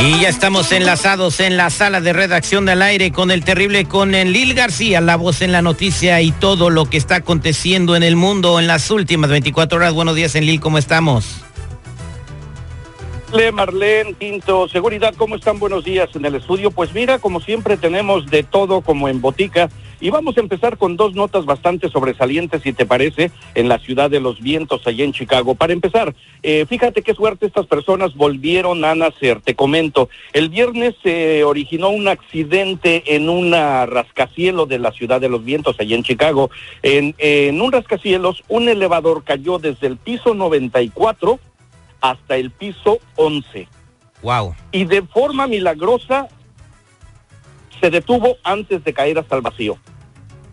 Y ya estamos enlazados en la sala de redacción del aire con el terrible, con Lil García, la voz en la noticia y todo lo que está aconteciendo en el mundo en las últimas 24 horas. Buenos días, Lil, ¿cómo estamos? Le Marlene Quinto, seguridad, ¿cómo están? Buenos días en el estudio. Pues mira, como siempre tenemos de todo como en botica y vamos a empezar con dos notas bastante sobresalientes, si te parece, en la ciudad de los vientos, allá en Chicago. Para empezar, eh, fíjate qué suerte estas personas volvieron a nacer. Te comento, el viernes se originó un accidente en una rascacielo de la ciudad de los vientos, allá en Chicago. En, en un rascacielos, un elevador cayó desde el piso 94 hasta el piso 11. Wow. Y de forma milagrosa se detuvo antes de caer hasta el vacío.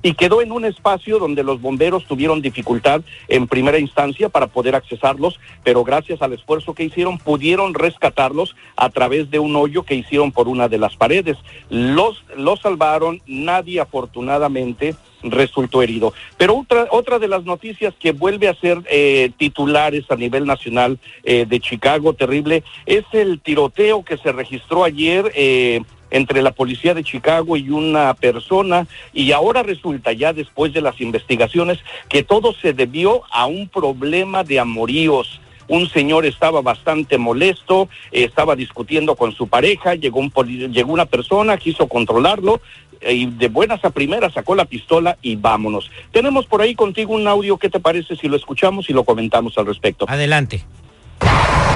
Y quedó en un espacio donde los bomberos tuvieron dificultad en primera instancia para poder accesarlos, pero gracias al esfuerzo que hicieron pudieron rescatarlos a través de un hoyo que hicieron por una de las paredes. Los, los salvaron, nadie afortunadamente resultó herido. Pero otra, otra de las noticias que vuelve a ser eh, titulares a nivel nacional eh, de Chicago, terrible, es el tiroteo que se registró ayer. Eh, entre la policía de Chicago y una persona y ahora resulta ya después de las investigaciones que todo se debió a un problema de amoríos un señor estaba bastante molesto, estaba discutiendo con su pareja, llegó, un llegó una persona, quiso controlarlo y de buenas a primeras sacó la pistola y vámonos. Tenemos por ahí contigo un audio, ¿qué te parece si lo escuchamos y lo comentamos al respecto? Adelante.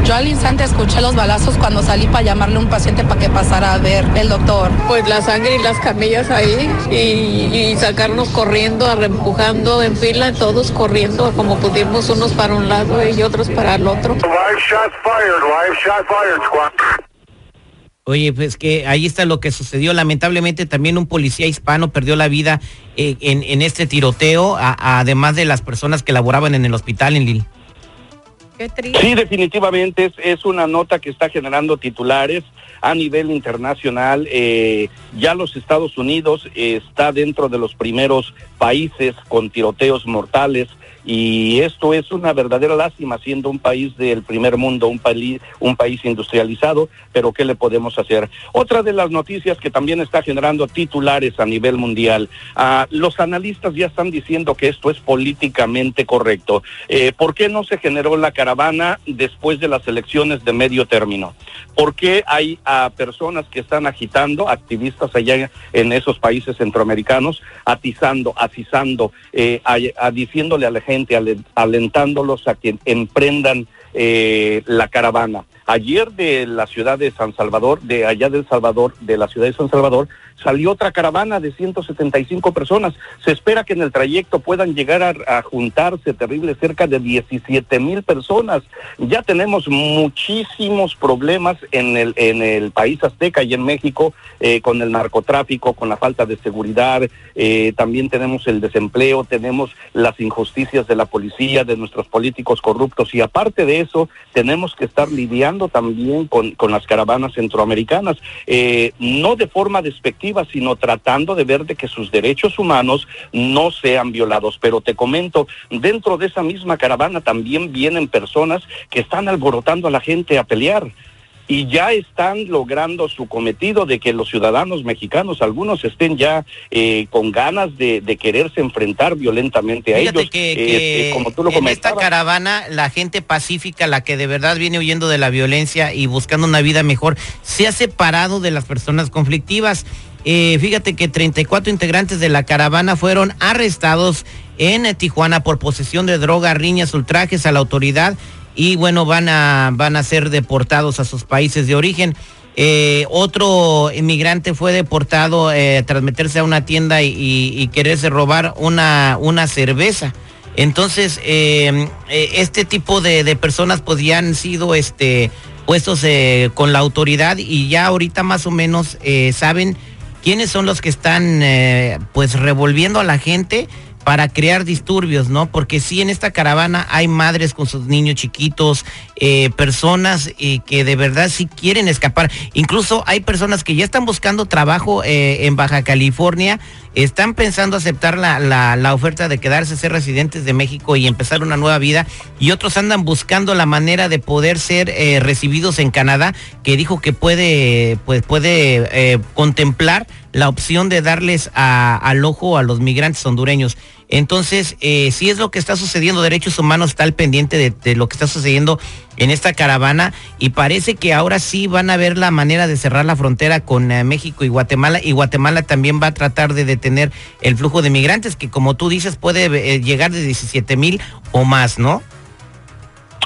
Yo al instante escuché los balazos cuando salí para llamarle a un paciente para que pasara a ver el doctor. Pues la sangre y las camillas ahí y, sacarnos corriendo, empujando en fila, todos corriendo como pudimos, unos para un lado y otros para el otro. Oye, pues que ahí está lo que sucedió. Lamentablemente también un policía hispano perdió la vida eh, en, este tiroteo, además de las personas que laboraban en el hospital en Lille. Sí, definitivamente es, es, una nota que está generando titulares a nivel internacional. Eh, ya los Estados Unidos está dentro de los primeros países con tiroteos mortales y esto es una verdadera lástima siendo un país del primer mundo, un país, un país industrializado, pero ¿qué le podemos hacer? Otra de las noticias que también está generando titulares a nivel mundial, ah, los analistas ya están diciendo que esto es políticamente correcto. Eh, ¿Por qué no se generó la caravana después de las elecciones de medio término? ¿Por qué hay a personas que están agitando, activistas allá en esos países centroamericanos, atizando, atizando, eh, a, diciéndole a la alentándolos a que emprendan eh, la caravana. Ayer de la ciudad de San Salvador, de allá del Salvador, de la ciudad de San Salvador, salió otra caravana de 175 personas. Se espera que en el trayecto puedan llegar a, juntarse terrible cerca de 17 mil personas. Ya tenemos muchísimos problemas en el, en el país azteca y en México eh, con el narcotráfico, con la falta de seguridad. Eh, también tenemos el desempleo, tenemos las injusticias de la policía, de nuestros políticos corruptos y aparte de eso tenemos que estar lidiando también con, con las caravanas centroamericanas, eh, no de forma despectiva sino tratando de ver de que sus derechos humanos no sean violados. Pero te comento, dentro de esa misma caravana también vienen personas que están alborotando a la gente a pelear y ya están logrando su cometido de que los ciudadanos mexicanos, algunos estén ya eh, con ganas de, quererse enfrentar violentamente a ellos. Que, eh, eh, como tú lo en esta caravana, la gente pacífica, la que de verdad viene huyendo de la violencia y buscando una vida mejor, se ha separado de las personas conflictivas. Fíjate que 34 integrantes de la caravana fueron arrestados en Tijuana por posesión de droga, riñas, ultrajes a la autoridad y bueno, van a, van a ser deportados a sus países de origen. Eh, otro inmigrante fue deportado eh, tras meterse a una tienda y, quererse robar una, una cerveza. Entonces, eh, este tipo de, personas pues ya han sido este, puestos con la autoridad y ya ahorita más o menos saben quiénes son los que están pues revolviendo a la gente para crear disturbios, ¿no? Porque sí, en esta caravana hay madres con sus niños chiquitos, eh, personas eh, que de verdad sí quieren escapar. Incluso hay personas que ya están buscando trabajo eh, en Baja California, están pensando aceptar la, la, oferta de quedarse, ser residentes de México y empezar una nueva vida, y otros andan buscando la manera de poder ser recibidos en Canadá, que dijo que puede, pues, puede contemplar la opción de darles al ojo a los migrantes hondureños. Entonces, eh, si es lo que está sucediendo, Derechos Humanos está al pendiente de, lo que está sucediendo en esta caravana y parece que ahora sí van a ver la manera de cerrar la frontera con eh, México y Guatemala y Guatemala también va a tratar de detener el flujo de migrantes que como tú dices puede eh, llegar de 17 mil o más, ¿no?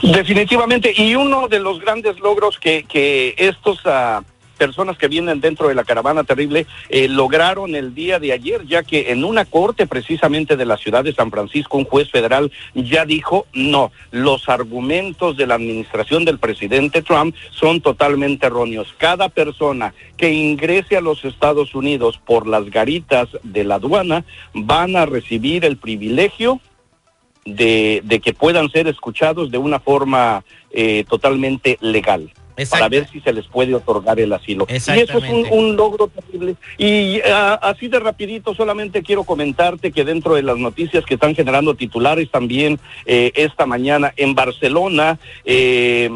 Definitivamente, y uno de los grandes logros que, estos... Uh personas que vienen dentro de la caravana terrible eh, lograron el día de ayer, ya que en una corte precisamente de la ciudad de San Francisco, un juez federal ya dijo, no, los argumentos de la administración del presidente Trump son totalmente erróneos. Cada persona que ingrese a los Estados Unidos por las garitas de la aduana van a recibir el privilegio de, de que puedan ser escuchados de una forma eh, totalmente legal para ver si se les puede otorgar el asilo. Y eso es un, logro terrible. Y ah, así de rapidito, solamente quiero comentarte que dentro de las noticias que están generando titulares también eh, esta mañana en Barcelona, eh,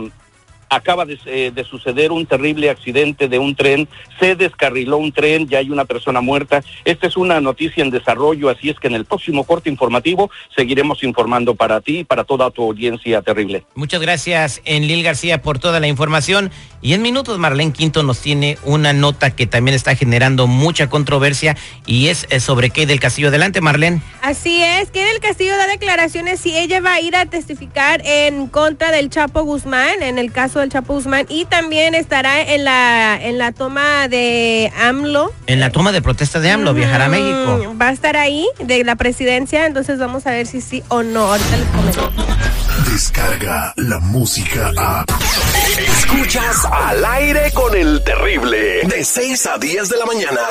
acaba eh, de, suceder un terrible accidente de un tren, se descarriló un tren, ya hay una persona muerta. Esta es una noticia en desarrollo, así es que en el próximo corte informativo seguiremos informando para ti y para toda tu audiencia terrible. Muchas gracias, Enlil García, por toda la información. Y en minutos, Marlene Quinto nos tiene una nota que también está generando mucha controversia y es eh, sobre Kay del Castillo. Adelante, Marlene. Así es, Kay del Castillo da declaraciones si ella va a ir a testificar en contra del Chapo Guzmán en el caso del Chapo Guzmán y también estará en la en la toma de AMLO. En la toma de protesta de AMLO, viajará a México. Va a estar ahí de la presidencia, entonces vamos a ver si sí o no. Ahorita les comento. Descarga la música a. Escuchas al aire con el terrible de 6 a 10 de la mañana.